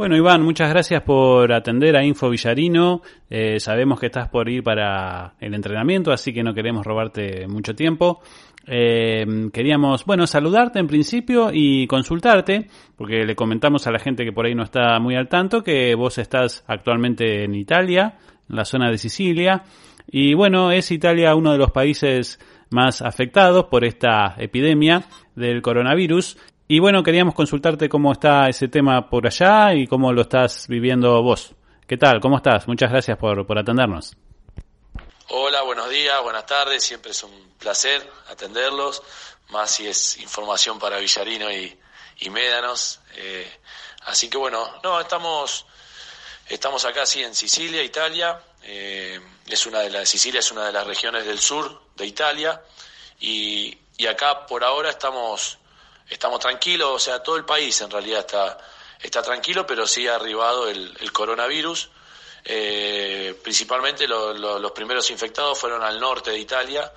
Bueno, Iván, muchas gracias por atender a Info Villarino. Eh, sabemos que estás por ir para el entrenamiento, así que no queremos robarte mucho tiempo. Eh, queríamos, bueno, saludarte en principio y consultarte, porque le comentamos a la gente que por ahí no está muy al tanto que vos estás actualmente en Italia, en la zona de Sicilia, y bueno, es Italia uno de los países más afectados por esta epidemia del coronavirus y bueno, queríamos consultarte cómo está ese tema por allá y cómo lo estás viviendo vos. ¿Qué tal? ¿Cómo estás? Muchas gracias por, por atendernos. Hola, buenos días, buenas tardes. Siempre es un placer atenderlos, más si es información para Villarino y, y Médanos. Eh, así que bueno, no, estamos, estamos acá sí en Sicilia, Italia. Eh, es una de las, Sicilia es una de las regiones del sur de Italia y, y acá por ahora estamos estamos tranquilos, o sea, todo el país en realidad está, está tranquilo, pero sí ha arribado el, coronavirus. Eh, principalmente los primeros infectados fueron al norte de Italia.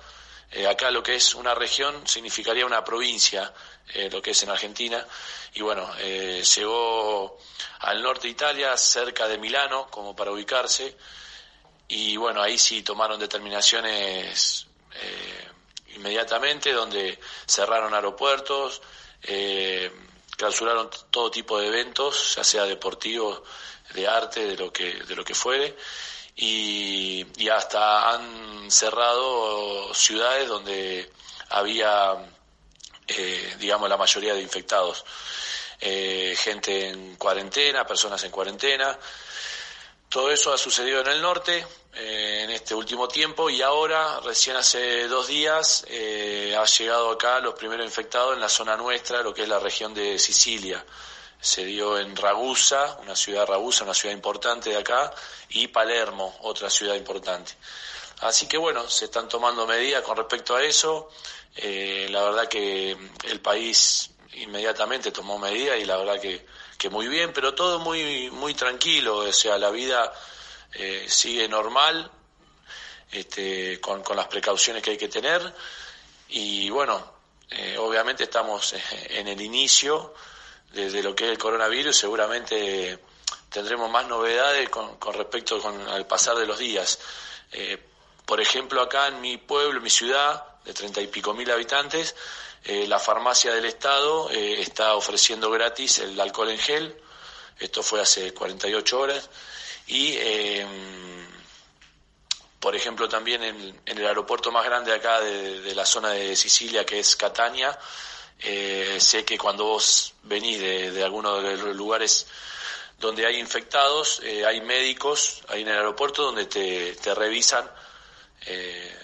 Eh, acá lo que es una región significaría una provincia, eh, lo que es en Argentina. Y bueno, llegó al norte de Italia, cerca de Milano, como para ubicarse. Y bueno, ahí sí tomaron determinaciones inmediatamente, donde cerraron aeropuertos, eh, clausuraron todo tipo de eventos, ya sea deportivos, de arte, de lo que, de lo que fuere, y, hasta han cerrado ciudades donde había, eh, digamos, la mayoría de infectados. Eh, gente en cuarentena, personas en cuarentena. Todo eso ha sucedido en el norte, eh, en este último tiempo y ahora, recién hace dos días, eh, ha llegado acá los primeros infectados en la zona nuestra, lo que es la región de Sicilia. Se dio en Ragusa, una ciudad Ragusa, una ciudad importante de acá, y Palermo, otra ciudad importante. Así que bueno, se están tomando medidas con respecto a eso. Eh, la verdad que el país inmediatamente tomó medidas y la verdad que, muy bien, pero todo muy, muy tranquilo, o sea, la vida eh, sigue normal, este, con, con, las precauciones que hay que tener. Y bueno, eh, obviamente estamos eh, en el inicio de, lo que es el coronavirus, seguramente tendremos más novedades con, con respecto con, al pasar de los días. por ejemplo, acá en mi pueblo, mi ciudad, de treinta y pico mil habitantes, la farmacia del Estado está ofreciendo gratis el alcohol en gel. Esto fue hace 48 horas. Y, eh, por ejemplo, también en, el aeropuerto más grande acá de, la zona de Sicilia, que es Catania, eh, sé que cuando vos venís de, de alguno de los lugares donde hay infectados, eh, hay médicos ahí en el aeropuerto donde te, te revisan, eh,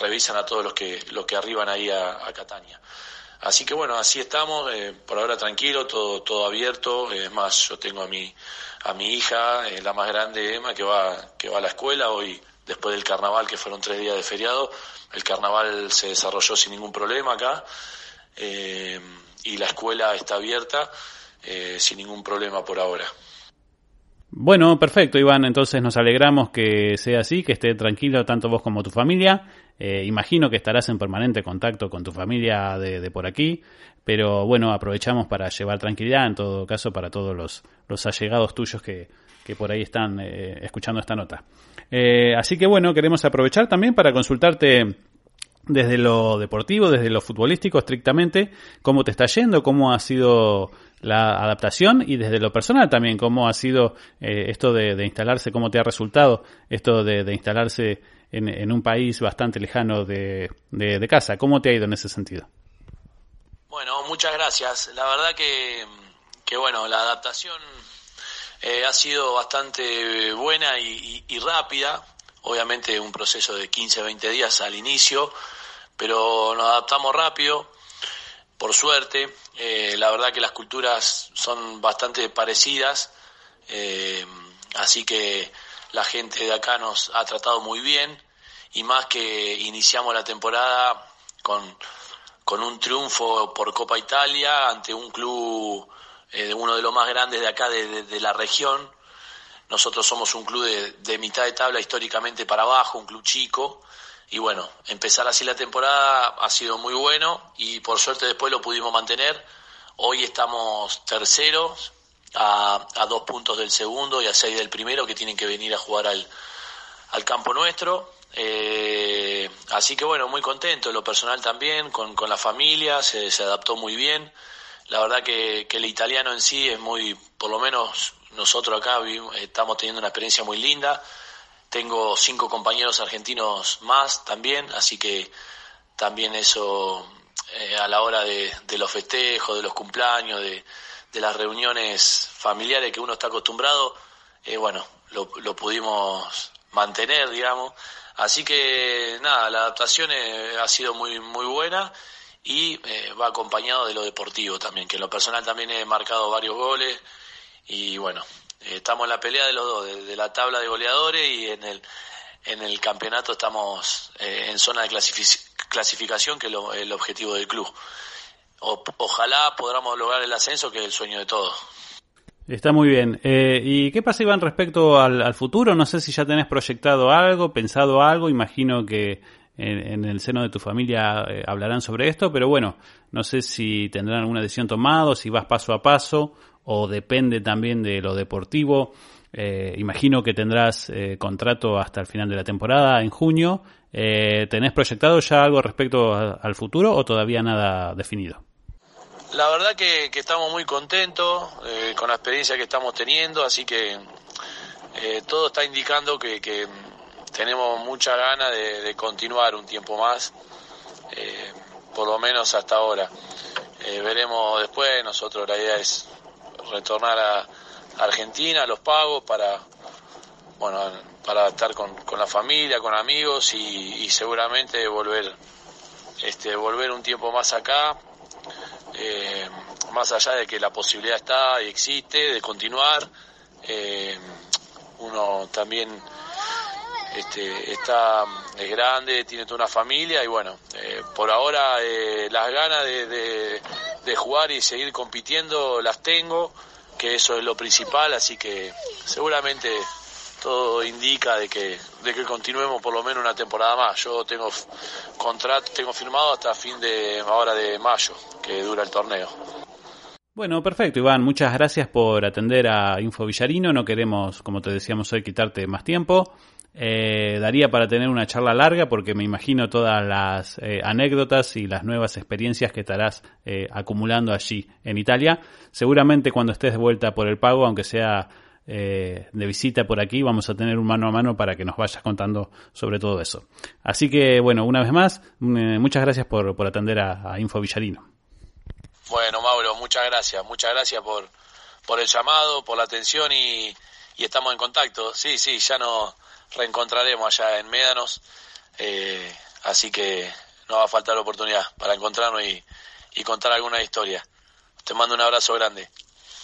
revisan a todos los que, los que arriban ahí a, Catania. Así que bueno, así estamos, eh, por ahora tranquilo, todo, todo abierto. Es más, yo tengo a mi, a mi hija, eh, la más grande, Emma, que va, que va a la escuela hoy, después del carnaval, que fueron tres días de feriado. El carnaval se desarrolló sin ningún problema acá eh, y la escuela está abierta sin ningún problema por ahora. Bueno, perfecto, Iván. Entonces nos alegramos que sea así, que esté tranquilo tanto vos como tu familia. Eh, imagino que estarás en permanente contacto con tu familia de, por aquí, pero bueno, aprovechamos para llevar tranquilidad, en todo caso, para todos los, los allegados tuyos que, que por ahí están eh, escuchando esta nota. Eh, así que bueno, queremos aprovechar también para consultarte desde lo deportivo, desde lo futbolístico estrictamente, cómo te está yendo, cómo ha sido la adaptación y desde lo personal también, cómo ha sido esto de, instalarse, cómo te ha resultado esto de, instalarse en, un país bastante lejano de, de, casa. ¿Cómo te ha ido en ese sentido? Bueno, muchas gracias. La verdad que, que bueno, la adaptación eh, ha sido bastante buena y, rápida. Obviamente un proceso de 15, 20 días al inicio, pero nos adaptamos rápido, por suerte. Eh, la verdad que las culturas son bastante parecidas, eh, así que la gente de acá nos ha tratado muy bien y más que iniciamos la temporada con, con un triunfo por Copa Italia ante un club, eh, uno de los más grandes de acá de, la región. Nosotros somos un club de, de, mitad de tabla históricamente para abajo, un club chico. Y bueno, empezar así la temporada ha sido muy bueno y por suerte después lo pudimos mantener. Hoy estamos terceros a, a, dos puntos del segundo y a seis del primero que tienen que venir a jugar al, al campo nuestro. Eh, así que bueno, muy contento, lo personal también, con, con la familia, se, adaptó muy bien. La verdad que, que, el italiano en sí es muy, por lo menos nosotros acá estamos teniendo una experiencia muy linda. Tengo cinco compañeros argentinos más también, así que también eso eh, a la hora de, de, los festejos, de los cumpleaños, de, las reuniones familiares que uno está acostumbrado, eh, bueno, lo, pudimos mantener, digamos. Así que nada, la adaptación eh, ha sido muy, muy buena y va acompañado de lo deportivo también, que en lo personal también he marcado varios goles y bueno, estamos en la pelea de los dos, de, la tabla de goleadores y en el, en el campeonato estamos eh, en zona de clasificación, que es lo, el objetivo del club. O, ojalá podamos lograr el ascenso, que es el sueño de todos. Está muy bien. Eh, ¿Y qué pasa, Iván, respecto al, futuro? No sé si ya tenés proyectado algo, pensado algo. Imagino que en, el seno de tu familia eh, hablarán sobre esto, pero bueno, no sé si tendrán alguna decisión tomada, si vas paso a paso, o depende también de lo deportivo. Eh, imagino que tendrás eh, contrato hasta el final de la temporada, en junio. ¿Tenés proyectado ya algo respecto al futuro o todavía nada definido? La verdad que, que estamos muy contentos eh, con la experiencia que estamos teniendo, así que eh, todo está indicando que, tenemos mucha ganas de, de, continuar un tiempo más, eh, por lo menos hasta ahora. Eh, veremos después, nosotros la idea es retornar a Argentina, los pagos, para, bueno, para estar con, con la familia, con amigos y, seguramente volver, este, volver un tiempo más acá eh, más allá de que la posibilidad está y existe de continuar, eh, uno también este, está es grande, tiene toda una familia y bueno, eh, por ahora las ganas de, de, de, jugar y seguir compitiendo las tengo, que eso es lo principal, así que seguramente todo indica de que, de que continuemos por lo menos una temporada más. Yo tengo contrato, tengo firmado hasta fin de ahora de mayo, que dura el torneo. Bueno, perfecto, Iván. Muchas gracias por atender a Info Villarino. No queremos, como te decíamos hoy, quitarte más tiempo. Eh, daría para tener una charla larga porque me imagino todas las eh, anécdotas y las nuevas experiencias que estarás eh, acumulando allí en Italia. Seguramente cuando estés de vuelta por el pago, aunque sea eh, de visita por aquí, vamos a tener un mano a mano para que nos vayas contando sobre todo eso. Así que, bueno, una vez más, eh, muchas gracias por, por atender a, a, Info Villarino. Bueno, Mauro, muchas gracias, muchas gracias por, por el llamado, por la atención y, y estamos en contacto. Sí, sí, ya nos reencontraremos allá en Médanos, eh, así que no va a faltar la oportunidad para encontrarnos y, y contar alguna historia. Te mando un abrazo grande.